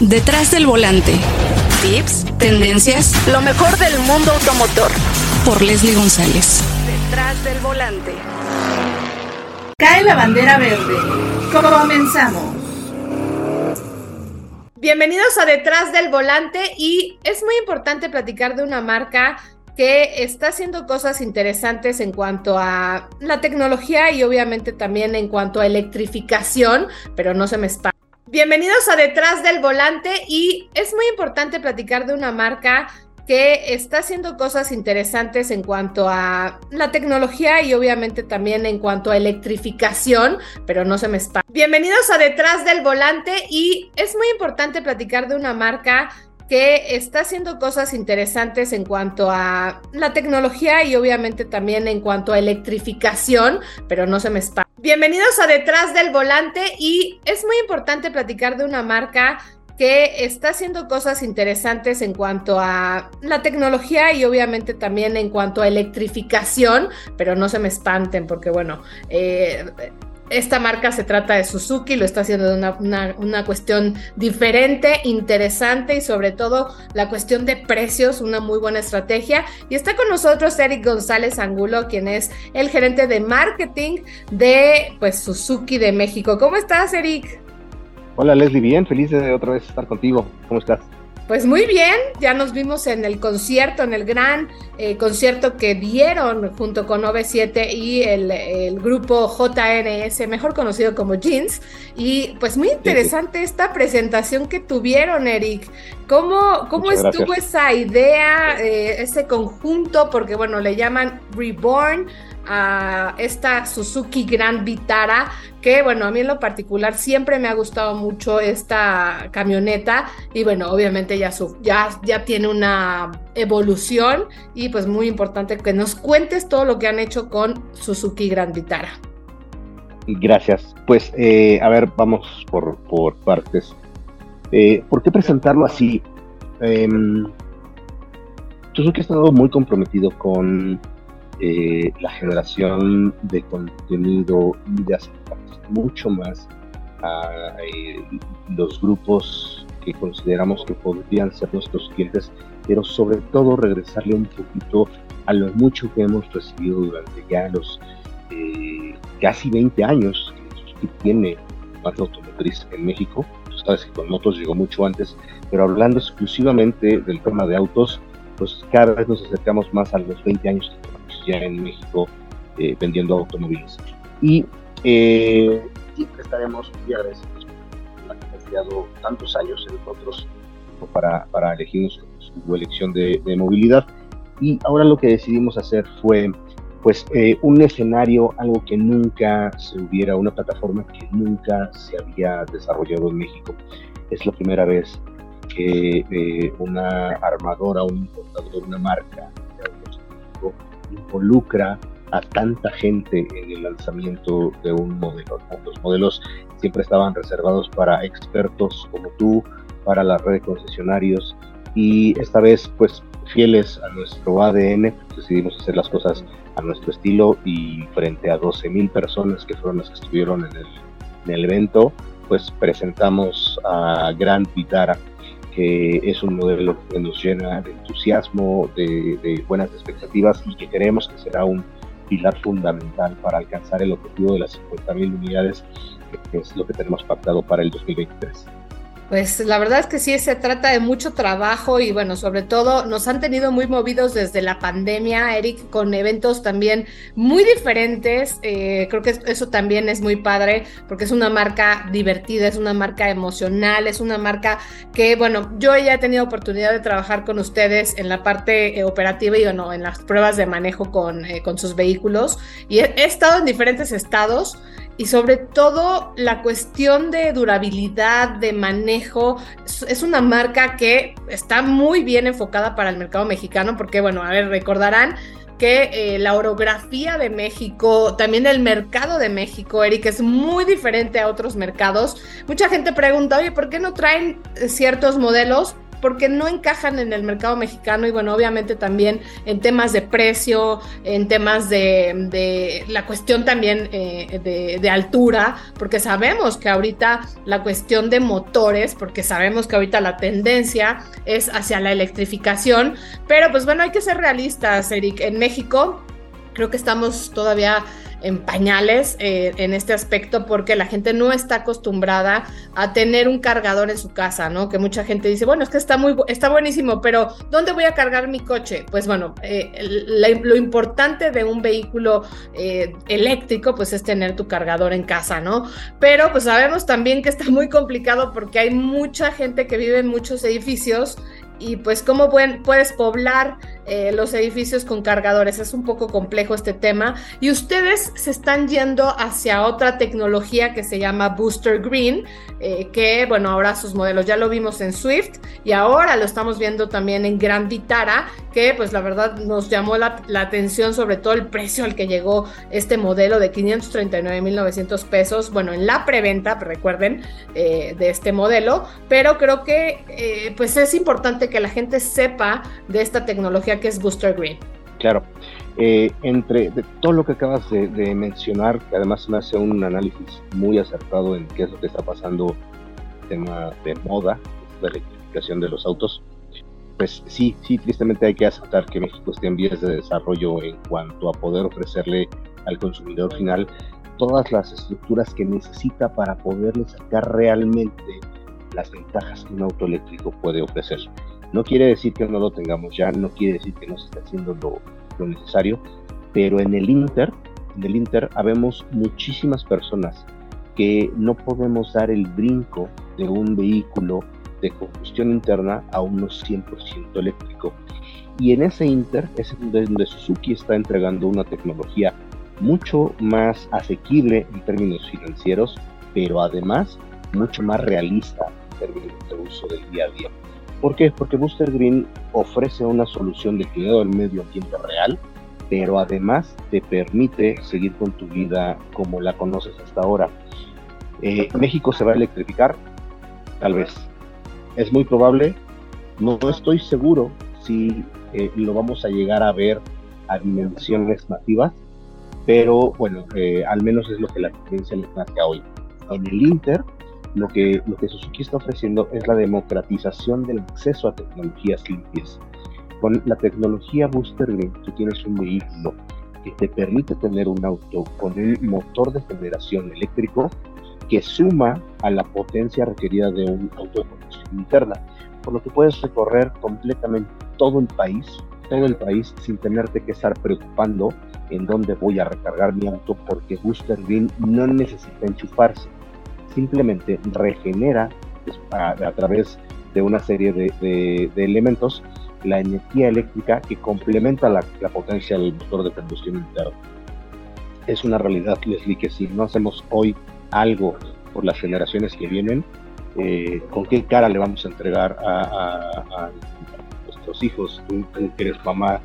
Detrás del volante. Tips, tendencias, lo mejor del mundo automotor. Por Leslie González. Detrás del volante. Cae la bandera verde. Comenzamos. Bienvenidos a Detrás del Volante y es muy importante platicar de una marca que está haciendo cosas interesantes en cuanto a la tecnología y obviamente también en cuanto a electrificación, pero no se me espanta Bienvenidos a Detrás del Volante y es muy importante platicar de una marca que está haciendo cosas interesantes en cuanto a la tecnología y obviamente también en cuanto a electrificación, pero no se me espanta. Bienvenidos a Detrás del Volante y es muy importante platicar de una marca que está haciendo cosas interesantes en cuanto a la tecnología y obviamente también en cuanto a electrificación, pero no se me espanta. Bienvenidos a Detrás del Volante y es muy importante platicar de una marca que está haciendo cosas interesantes en cuanto a la tecnología y obviamente también en cuanto a electrificación, pero no se me espanten porque bueno, eh, esta marca se trata de Suzuki, lo está haciendo de una, cuestión diferente, interesante y sobre todo la cuestión de precios, una muy buena estrategia. Y está con nosotros Eric González Angulo, quien es el gerente de marketing de pues, Suzuki de México. ¿Cómo estás, Eric? Hola Leslie, bien, feliz de otra vez estar contigo. ¿Cómo estás? Pues muy bien, ya nos vimos en el concierto, en el gran eh, concierto que dieron junto con OV7 y el, grupo JNS, mejor conocido como Jeans. Y pues muy interesante esta presentación que tuvieron, Eric. ¿Cómo, cómo estuvo esa idea, eh, ese conjunto? Porque bueno, le llaman Reborn a esta Suzuki Grand Vitara, que bueno, a mí en lo particular siempre me ha gustado mucho esta camioneta y bueno, obviamente ya, su, ya, ya tiene una evolución y pues muy importante que nos cuentes todo lo que han hecho con Suzuki Grand Vitara. Gracias. Pues eh, a ver, vamos por, por partes. Eh, ¿Por qué presentarlo así? Em, Suzuki ha estado muy comprometido con eh, la generación de contenido y de mucho más a eh, los grupos que consideramos que podrían ser nuestros clientes, pero sobre todo regresarle un poquito a lo mucho que hemos recibido durante ya los eh, casi 20 años que tiene marca automotriz en México. Tú sabes que con motos llegó mucho antes, pero hablando exclusivamente del tema de autos, pues cada vez nos acercamos más a los 20 años ya en México eh, vendiendo automóviles. Y eh, siempre estaremos muy agradecidos por ha confiado tantos años en nosotros para, para elegir su elección de, movilidad. Y ahora lo que decidimos hacer fue pues eh, un escenario, algo que nunca se hubiera, una plataforma que nunca se había desarrollado en México. Es la primera vez que eh, una armadora, un importador, una marca de autos involucra a tanta gente en el lanzamiento de un modelo. Los modelos siempre estaban reservados para expertos como tú, para la red de concesionarios y esta vez pues fieles a nuestro ADN decidimos hacer las cosas a nuestro estilo y frente a 12.000 personas que fueron las que estuvieron en el, en el evento pues presentamos a Grand Vitara que es un modelo que nos llena de entusiasmo, de, buenas expectativas y que creemos que será un pilar fundamental para alcanzar el objetivo de las 50.000 unidades, que es lo que tenemos pactado para el 2023. Pues la verdad es que sí, se trata de mucho trabajo y bueno, sobre todo nos han tenido muy movidos desde la pandemia, Eric, con eventos también muy diferentes. Eh, creo que eso también es muy padre porque es una marca divertida, es una marca emocional, es una marca que, bueno, yo ya he tenido oportunidad de trabajar con ustedes en la parte eh, operativa y bueno, en las pruebas de manejo con, eh, con sus vehículos y he estado en diferentes estados y sobre todo la cuestión de durabilidad, de manejo. Es una marca que está muy bien enfocada para el mercado mexicano porque, bueno, a ver, recordarán que eh, la orografía de México, también el mercado de México, Eric, es muy diferente a otros mercados. Mucha gente pregunta, oye, ¿por qué no traen ciertos modelos? Porque no encajan en el mercado mexicano y bueno, obviamente también en temas de precio, en temas de, la cuestión también eh, de, de altura, porque sabemos que ahorita la cuestión de motores, porque sabemos que ahorita la tendencia es hacia la electrificación, pero pues bueno, hay que ser realistas, Eric. En México creo que estamos todavía en pañales eh, en este aspecto porque la gente no está acostumbrada a tener un cargador en su casa, ¿no? Que mucha gente dice, bueno, es que está muy está buenísimo, pero ¿dónde voy a cargar mi coche? Pues bueno, eh, lo importante de un vehículo eh, eléctrico pues es tener tu cargador en casa, ¿no? Pero pues sabemos también que está muy complicado porque hay mucha gente que vive en muchos edificios y pues cómo puedes poblar eh, los edificios con cargadores. Es un poco complejo este tema. Y ustedes se están yendo hacia otra tecnología que se llama Booster Green, eh, que bueno, ahora sus modelos ya lo vimos en Swift y ahora lo estamos viendo también en Gran Vitara, que pues la verdad nos llamó la, atención sobre todo el precio al que llegó este modelo de 539.900 pesos, bueno, en la preventa, recuerden, eh, de este modelo, pero creo que pues es importante que la gente sepa de esta tecnología que es Booster Green. Claro. Eh, entre todo lo que acabas de, mencionar, que además me hace un análisis muy acertado en qué es lo que está pasando tema de moda, la electrificación de los autos, pues sí, sí, tristemente hay que aceptar que México esté en vías de desarrollo en cuanto a poder ofrecerle al consumidor final todas las estructuras que necesita para poderle sacar realmente las ventajas que un auto eléctrico puede ofrecer. No quiere decir que no lo tengamos ya, no quiere decir que no se esté haciendo lo, necesario, pero en el Inter, en el Inter habemos muchísimas personas que no podemos dar el brinco de un vehículo de combustión interna a unos 100% eléctrico. Y en ese Inter es donde Suzuki está entregando una tecnología mucho más asequible en términos financieros, pero además mucho más realista en términos de uso del día a día. ¿Por qué? Porque Booster Green ofrece una solución de cuidado del medio ambiente real, pero además te permite seguir con tu vida como la conoces hasta ahora. Eh, ¿México se va a electrificar? Tal vez. Es muy probable, no, estoy seguro si eh, lo vamos a llegar a ver a dimensiones nativas, pero bueno, eh, al menos es lo que la experiencia le plantea hoy. En el Inter lo que, lo que Suzuki está ofreciendo es la democratización del acceso a tecnologías limpias. Con la tecnología Booster Green, tú tienes un vehículo que te permite tener un auto con un motor de generación eléctrico que suma a la potencia requerida de un auto de combustión interna, por lo que puedes recorrer completamente todo el país, todo el país sin tenerte que estar preocupando en dónde voy a recargar mi auto porque Booster Green no necesita enchufarse simplemente regenera pues, a, través de una serie de, elementos la energía eléctrica que complementa la, potencia del motor de combustión interna. Es una realidad, Leslie, que si no hacemos hoy algo por las generaciones que vienen, eh, ¿con qué cara le vamos a entregar a, nuestros hijos? Tú, que eres mamá,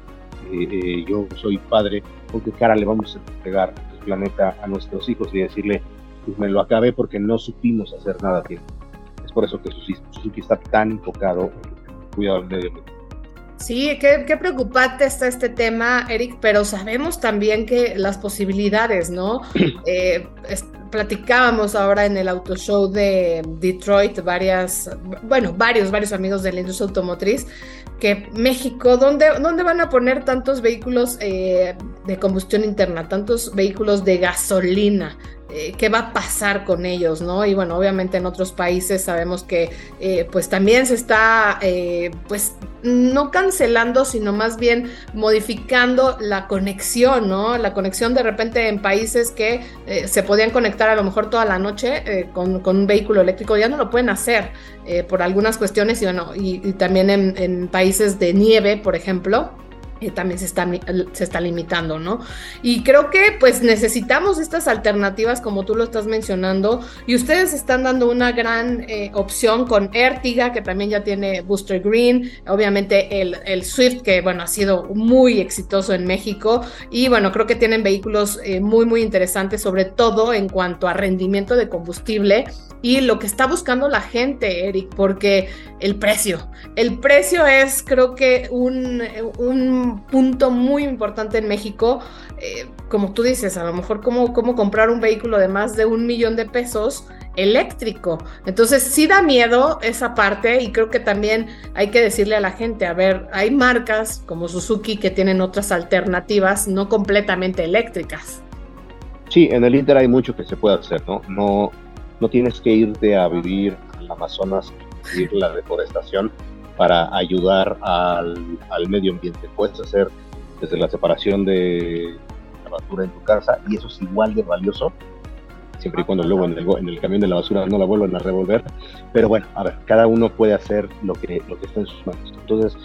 eh, eh, yo soy padre, ¿con qué cara le vamos a entregar el planeta a nuestros hijos y decirle, pues me lo acabé porque no supimos hacer nada bien. Es por eso que Suzuki está tan enfocado en cuidado del medio ambiente. Sí, qué, qué, preocupante está este tema, Eric, pero sabemos también que las posibilidades, ¿no? Eh, platicábamos ahora en el auto show de Detroit, varias, bueno, varios, varios amigos de la industria automotriz, que México, ¿dónde, dónde van a poner tantos vehículos eh, de combustión interna, tantos vehículos de gasolina? Eh, qué va a pasar con ellos, ¿no? Y bueno, obviamente en otros países sabemos que eh, pues también se está eh, pues no cancelando, sino más bien modificando la conexión, ¿no? La conexión de repente en países que se podían conectar a lo mejor toda la noche con, un vehículo eléctrico, ya no lo pueden hacer por algunas cuestiones y bueno, y, también en, en países de nieve, por ejemplo también se está, se está limitando, ¿no? Y creo que pues necesitamos estas alternativas como tú lo estás mencionando y ustedes están dando una gran eh, opción con Ertiga que también ya tiene Booster Green, obviamente el, el, Swift que bueno ha sido muy exitoso en México y bueno creo que tienen vehículos eh, muy muy interesantes sobre todo en cuanto a rendimiento de combustible y lo que está buscando la gente, Eric, porque el precio, el precio es creo que un, un punto muy importante en México, eh, como tú dices, a lo mejor cómo, cómo comprar un vehículo de más de un millón de pesos eléctrico. Entonces sí da miedo esa parte y creo que también hay que decirle a la gente, a ver, hay marcas como Suzuki que tienen otras alternativas no completamente eléctricas. Sí, en el Inter hay mucho que se puede hacer, ¿no? No, no tienes que irte a vivir al Amazonas, vivir la deforestación para ayudar al, medio ambiente. Puedes hacer desde la separación de la basura en tu casa y eso es igual de valioso, siempre y cuando luego en el, en el camión de la basura no la vuelvan a revolver. Pero bueno, a ver, cada uno puede hacer lo que, lo que está en sus manos. Entonces,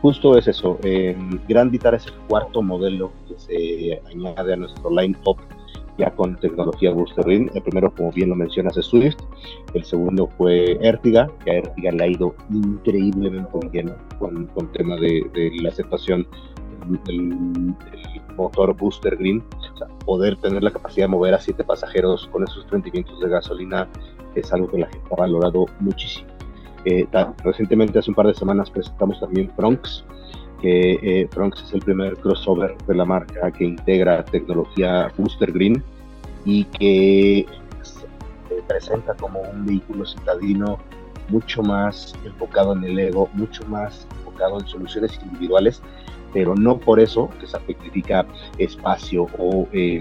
justo es eso. Eh, Grand Vitar es el cuarto modelo que se añade a nuestro line-up con tecnología Booster. El primero, como bien lo mencionas, es Swift. El segundo fue Ertiga, que a Ertiga le ha ido increíblemente bien con, con tema de, la aceptación del, motor Booster Green. Poder tener la capacidad de mover a siete pasajeros con esos rendimientos de gasolina es algo que la gente ha valorado muchísimo. Eh, recientemente, hace un par de semanas, presentamos también Bronx, que eh, es el primer crossover de la marca que integra tecnología Booster Green y que se presenta como un vehículo citadino mucho más enfocado en el ego, mucho más enfocado en soluciones individuales, pero no por eso que sacrifica espacio o eh,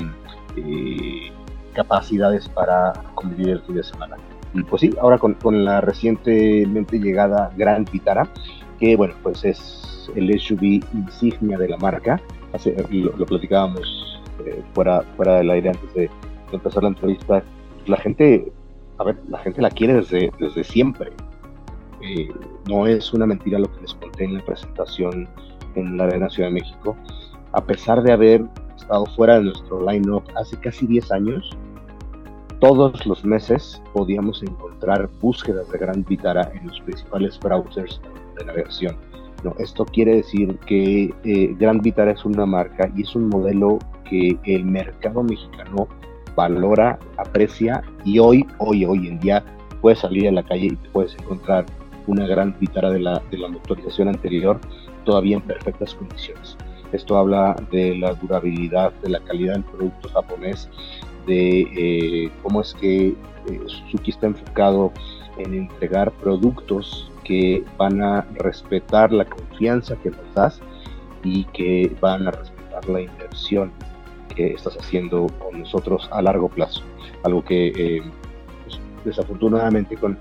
eh, capacidades para convivir el fin de semana. Pues sí, ahora con, la recientemente llegada Gran Vitara, que bueno, pues es el SUV insignia de la marca. lo, platicábamos eh, fuera, fuera del aire antes de, empezar la entrevista. La gente, a ver, la gente la quiere desde, desde siempre. Eh, no es una mentira lo que les conté en la presentación en la Arena Ciudad de México. A pesar de haber estado fuera de nuestro line-up hace casi 10 años, todos los meses podíamos encontrar búsquedas de Gran Vitara en los principales browsers de navegación esto quiere decir que eh, Gran Vitara es una marca y es un modelo que el mercado mexicano valora, aprecia y hoy, hoy, hoy en día puedes salir a la calle y puedes encontrar una Gran Vitara de la, de la motorización anterior todavía en perfectas condiciones. Esto habla de la durabilidad, de la calidad del producto japonés, de eh, cómo es que eh, Suzuki está enfocado en entregar productos que van a respetar la confianza que nos das y que van a respetar la inversión que estás haciendo con nosotros a largo plazo. Algo que eh, pues, desafortunadamente con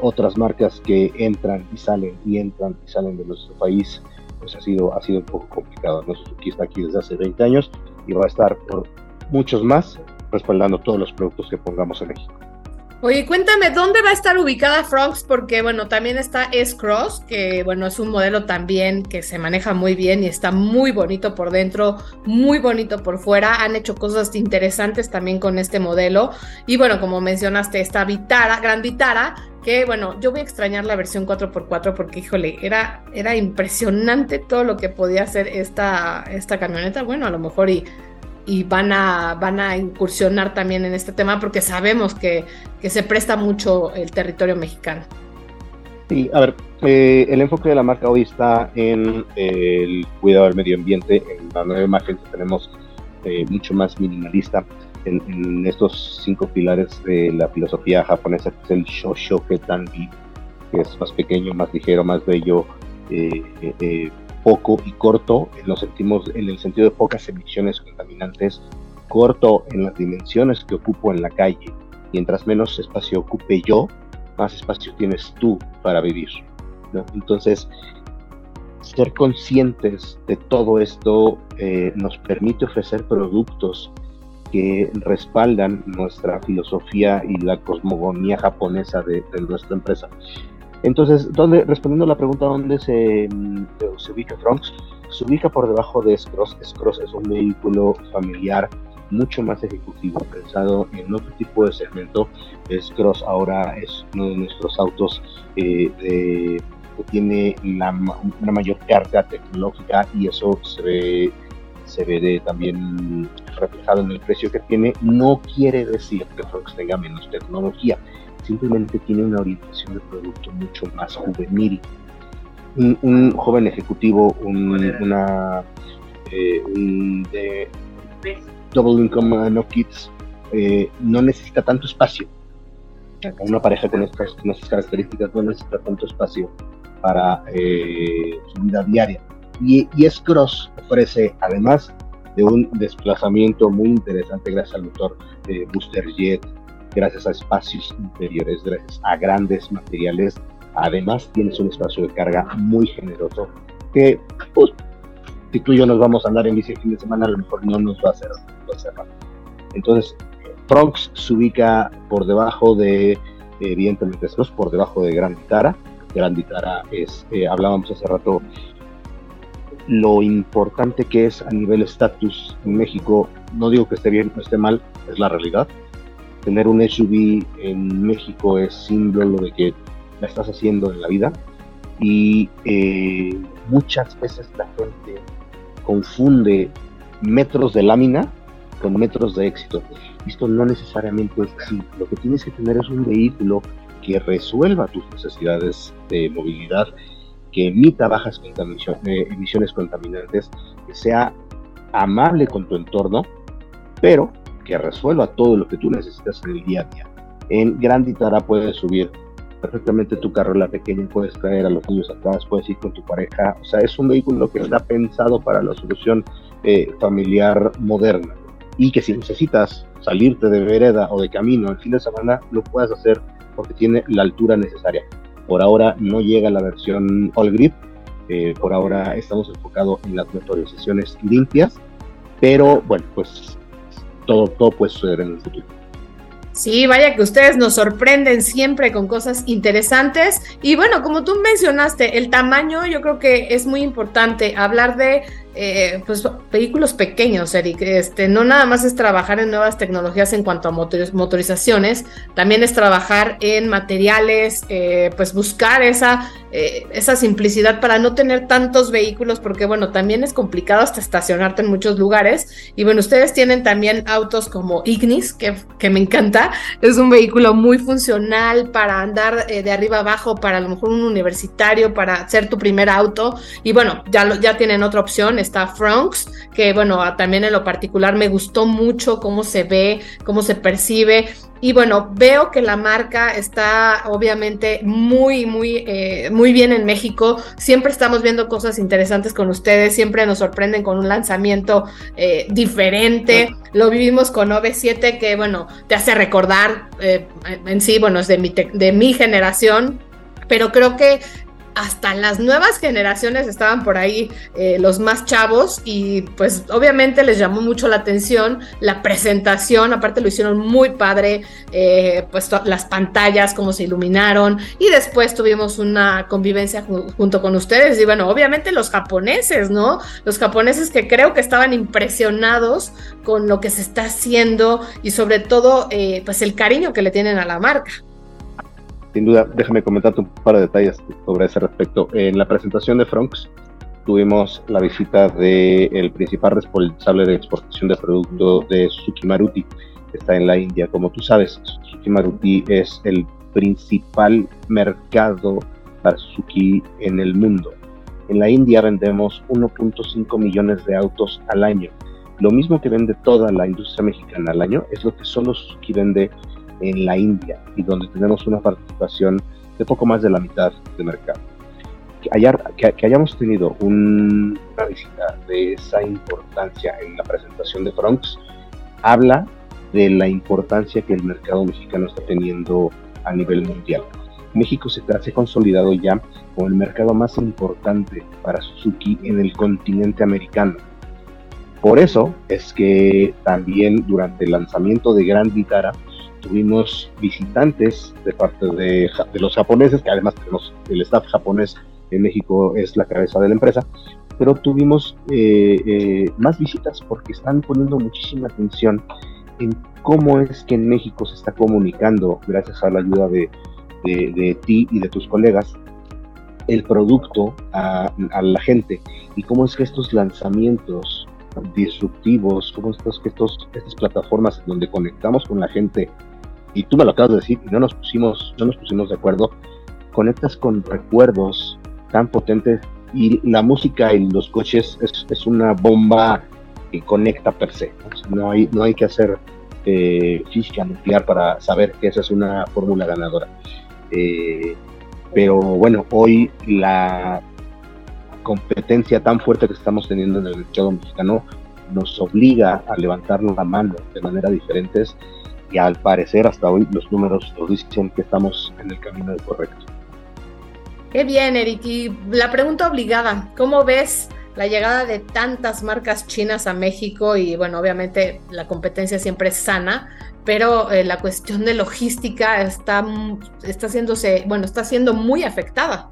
otras marcas que entran y salen y entran y salen de nuestro país, pues ha sido, ha sido un poco complicado. Suzuki está aquí desde hace 20 años y va a estar por muchos más respaldando todos los productos que pongamos en México. Oye, cuéntame, ¿dónde va a estar ubicada Frogs? Porque, bueno, también está S-Cross, que, bueno, es un modelo también que se maneja muy bien y está muy bonito por dentro, muy bonito por fuera. Han hecho cosas interesantes también con este modelo. Y, bueno, como mencionaste, esta Vitara, Gran Vitara, que, bueno, yo voy a extrañar la versión 4x4 porque, híjole, era, era impresionante todo lo que podía hacer esta, esta camioneta. Bueno, a lo mejor y y van a, van a incursionar también en este tema porque sabemos que, que se presta mucho el territorio mexicano. Sí, a ver, eh, el enfoque de la marca hoy está en el cuidado del medio ambiente, en la nueva imagen que tenemos eh, mucho más minimalista, en, estos cinco pilares de la filosofía japonesa, que es el Shoshoke Tanbi, que es más pequeño, más ligero, más bello, eh, eh poco y corto, lo sentimos en el sentido de pocas emisiones contaminantes, corto en las dimensiones que ocupo en la calle. Mientras menos espacio ocupe yo, más espacio tienes tú para vivir. Entonces, ser conscientes de todo esto eh, nos permite ofrecer productos que respaldan nuestra filosofía y la cosmogonía japonesa de nuestra empresa. Entonces, ¿dónde, respondiendo a la pregunta dónde se, mm, se ubica Trunks, se ubica por debajo de Scross. Scross es un vehículo familiar mucho más ejecutivo, pensado en otro tipo de segmento. Scross ahora es uno de nuestros autos eh, que tiene una mayor carga tecnológica y eso se ve, se ve también reflejado en el precio que tiene. No quiere decir que Fox tenga menos tecnología, simplemente tiene una orientación de producto mucho más juvenil. Un, joven ejecutivo, un, una, eh, de Double Income No Kids, eh, no necesita tanto espacio. Una pareja con estas, características no necesita tanto espacio para eh, su vida diaria. Y, y S-Cross ofrece, además de un desplazamiento muy interesante gracias al motor Booster Jet, gracias a espacios interiores, gracias a grandes materiales. Además, tienes un espacio de carga muy generoso que, pues, si tú y yo nos vamos a andar en bici el fin de semana, a lo mejor no nos va a hacer, va Entonces, Bronx se ubica por debajo de, evidentemente, es por debajo de Gran Vitara. Gran es, eh, hablábamos hace rato, lo importante que es a nivel estatus en México. No digo que esté bien o esté mal, es la realidad tener un SUV en México es símbolo de que la estás haciendo en la vida y eh, muchas veces la gente confunde metros de lámina con metros de éxito. Esto no necesariamente es así. Lo que tienes que tener es un vehículo que resuelva tus necesidades de movilidad, que emita bajas eh, emisiones contaminantes, que sea amable con tu entorno, pero resuelva todo lo que tú necesitas en el día a día. En Gran Ditara puedes subir perfectamente tu carro la pequeña, puedes traer a los niños atrás, puedes ir con tu pareja. O sea, es un vehículo que está pensado para la solución eh, familiar moderna. Y que si necesitas salirte de vereda o de camino el fin de semana, lo puedes hacer porque tiene la altura necesaria. Por ahora no llega la versión All Grip, eh, por ahora estamos enfocados en las motorizaciones limpias, pero bueno, pues todo, todo puede suceder en el futuro. Sí, vaya que ustedes nos sorprenden siempre con cosas interesantes. Y bueno, como tú mencionaste, el tamaño yo creo que es muy importante. Hablar de eh, pues, vehículos pequeños, Eric. Este, no nada más es trabajar en nuevas tecnologías en cuanto a motorizaciones, también es trabajar en materiales, eh, pues buscar esa, eh, esa simplicidad para no tener tantos vehículos, porque bueno, también es complicado hasta estacionarte en muchos lugares. Y bueno, ustedes tienen también autos como Ignis, que, que me encanta. Es un vehículo muy funcional para andar de arriba abajo, para a lo mejor un universitario, para ser tu primer auto. Y bueno, ya, ya tienen otra opción está Franks, que bueno, también en lo particular me gustó mucho cómo se ve, cómo se percibe. Y bueno, veo que la marca está obviamente muy, muy, eh, muy bien en México. Siempre estamos viendo cosas interesantes con ustedes, siempre nos sorprenden con un lanzamiento eh, diferente. Lo vivimos con OV7, que bueno, te hace recordar eh, en sí, bueno, es de mi, de mi generación, pero creo que hasta las nuevas generaciones estaban por ahí eh, los más chavos y pues obviamente les llamó mucho la atención la presentación, aparte lo hicieron muy padre, eh, pues las pantallas, cómo se iluminaron y después tuvimos una convivencia junto con ustedes y bueno, obviamente los japoneses, ¿no? Los japoneses que creo que estaban impresionados con lo que se está haciendo y sobre todo eh, pues el cariño que le tienen a la marca sin duda, déjame comentarte un par de detalles sobre ese respecto. En la presentación de Fronks tuvimos la visita del principal responsable de exportación de producto de Suzuki Maruti, que está en la India. Como tú sabes, Suzuki Maruti es el principal mercado para Suzuki en el mundo. En la India vendemos 1.5 millones de autos al año. Lo mismo que vende toda la industria mexicana al año es lo que solo Suzuki vende en la India y donde tenemos una participación de poco más de la mitad de mercado. Que, que, hayamos tenido una visita de esa importancia en la presentación de Bronx habla de la importancia que el mercado mexicano está teniendo a nivel mundial. México se ha consolidado ya como el mercado más importante para Suzuki en el continente americano. Por eso es que también durante el lanzamiento de Gran Vitara tuvimos visitantes de parte de, los japoneses, que además tenemos el staff japonés en México es la cabeza de la empresa, pero tuvimos eh, eh, más visitas porque están poniendo muchísima atención en cómo es que en México se está comunicando, gracias a la ayuda de, ti y de tus colegas, el producto a, la gente y cómo es que estos lanzamientos disruptivos, cómo es que estos, estas plataformas donde conectamos con la gente, y tú me lo acabas de decir, y no nos pusimos, no nos pusimos de acuerdo, conectas con recuerdos tan potentes y la música en los coches es, una bomba que conecta per se. ¿no? hay, no hay que hacer eh, física nuclear para saber que esa es una fórmula ganadora. Eh, pero bueno, hoy la competencia tan fuerte que estamos teniendo en el mercado mexicano nos obliga a levantar la mano de manera diferente y al parecer hasta hoy los números nos dicen que estamos en el camino correcto. Qué bien, Eric. Y la pregunta obligada, ¿cómo ves la llegada de tantas marcas chinas a México? Y bueno, obviamente la competencia siempre es sana, pero eh, la cuestión de logística está, está haciéndose, bueno, está siendo muy afectada.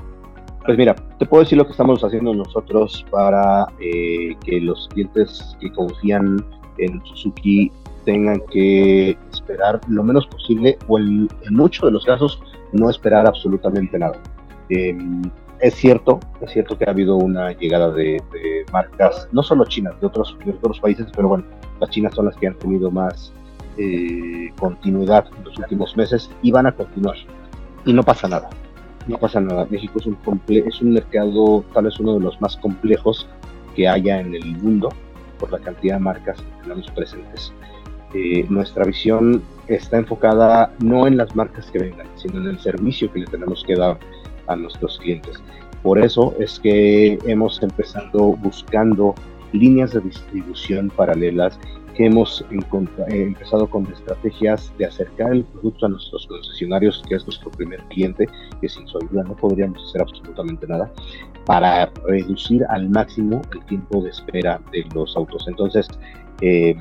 Pues mira, te puedo decir lo que estamos haciendo nosotros para eh, que los clientes que confían en Suzuki tengan que esperar lo menos posible o en muchos de los casos no esperar absolutamente nada. Em, es cierto, es cierto que ha habido una llegada de, marcas, no solo chinas, de otros, de otros países, pero bueno, las chinas son las que han tenido más eh, continuidad en los últimos meses y van a continuar. Y no pasa nada, no pasa nada. México es un, es un mercado tal vez uno de los más complejos que haya en el mundo por la cantidad de marcas que tenemos presentes. Eh, nuestra visión está enfocada no en las marcas que vengan, sino en el servicio que le tenemos que dar a nuestros clientes. Por eso es que hemos empezado buscando líneas de distribución paralelas que hemos eh, empezado con estrategias de acercar el producto a nuestros concesionarios, que es nuestro primer cliente, que sin su ayuda no podríamos hacer absolutamente nada, para reducir al máximo el tiempo de espera de los autos. Entonces, eh,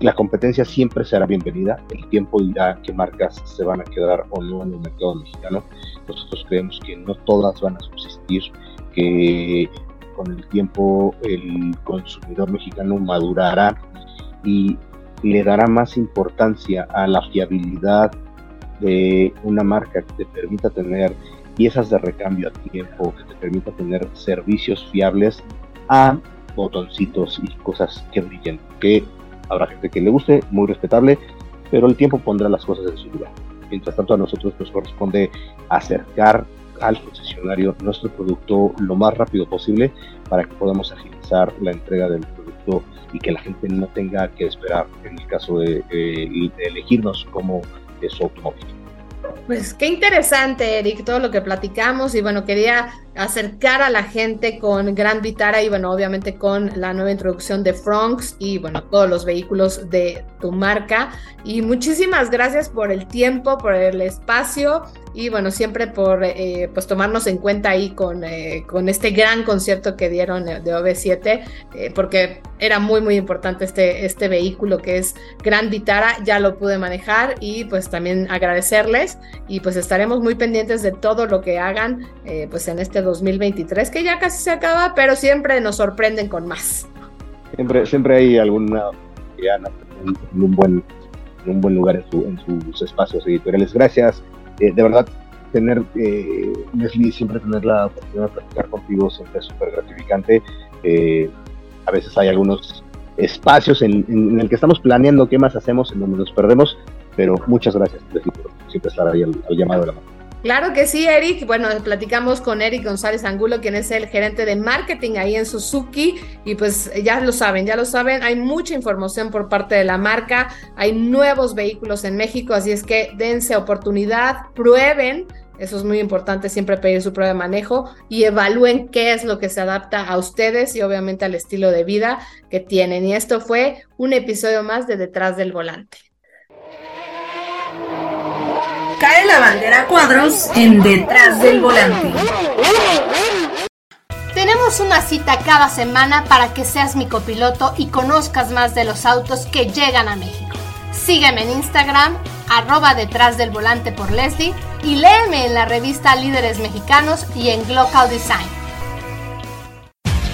la competencia siempre será bienvenida. El tiempo dirá qué marcas se van a quedar o no en el mercado mexicano. Nosotros creemos que no todas van a subsistir, que con el tiempo el consumidor mexicano madurará y le dará más importancia a la fiabilidad de una marca que te permita tener piezas de recambio a tiempo, que te permita tener servicios fiables a botoncitos y cosas que brillen, que Habrá gente que le guste, muy respetable, pero el tiempo pondrá las cosas en su lugar. Mientras tanto, a nosotros nos corresponde acercar al concesionario nuestro producto lo más rápido posible para que podamos agilizar la entrega del producto y que la gente no tenga que esperar en el caso de, de elegirnos como su automóvil. Pues qué interesante, Eric, todo lo que platicamos y bueno, quería acercar a la gente con Gran Vitara y bueno, obviamente con la nueva introducción de Fronks y bueno, todos los vehículos de tu marca. Y muchísimas gracias por el tiempo, por el espacio y bueno, siempre por eh, pues tomarnos en cuenta ahí con, eh, con este gran concierto que dieron de OV7, eh, porque era muy muy importante este, este vehículo que es Gran Vitara, ya lo pude manejar y pues también agradecerles y pues estaremos muy pendientes de todo lo que hagan pues en este 2023, que ya casi se acaba, pero siempre nos sorprenden con más. Siempre, siempre hay alguna en un buen, en un buen lugar en, sus espacios editoriales. Gracias. Eh, de verdad, tener, eh, Leslie, siempre tener la oportunidad de platicar contigo siempre es súper gratificante. Eh, a veces hay algunos espacios en, en, el que estamos planeando qué más hacemos, en donde nos perdemos, pero muchas gracias, por siempre estar ahí al, al llamado de la mano. Claro que sí, Eric. Bueno, platicamos con Eric González Angulo, quien es el gerente de marketing ahí en Suzuki. Y pues ya lo saben, ya lo saben, hay mucha información por parte de la marca, hay nuevos vehículos en México, así es que dense oportunidad, prueben. Eso es muy importante, siempre pedir su prueba de manejo y evalúen qué es lo que se adapta a ustedes y obviamente al estilo de vida que tienen. Y esto fue un episodio más de Detrás del Volante cae la bandera cuadros en detrás del volante. Tenemos una cita cada semana para que seas mi copiloto y conozcas más de los autos que llegan a México. Sígueme en Instagram, arroba detrás del volante por Leslie y léeme en la revista Líderes Mexicanos y en Glocal Design.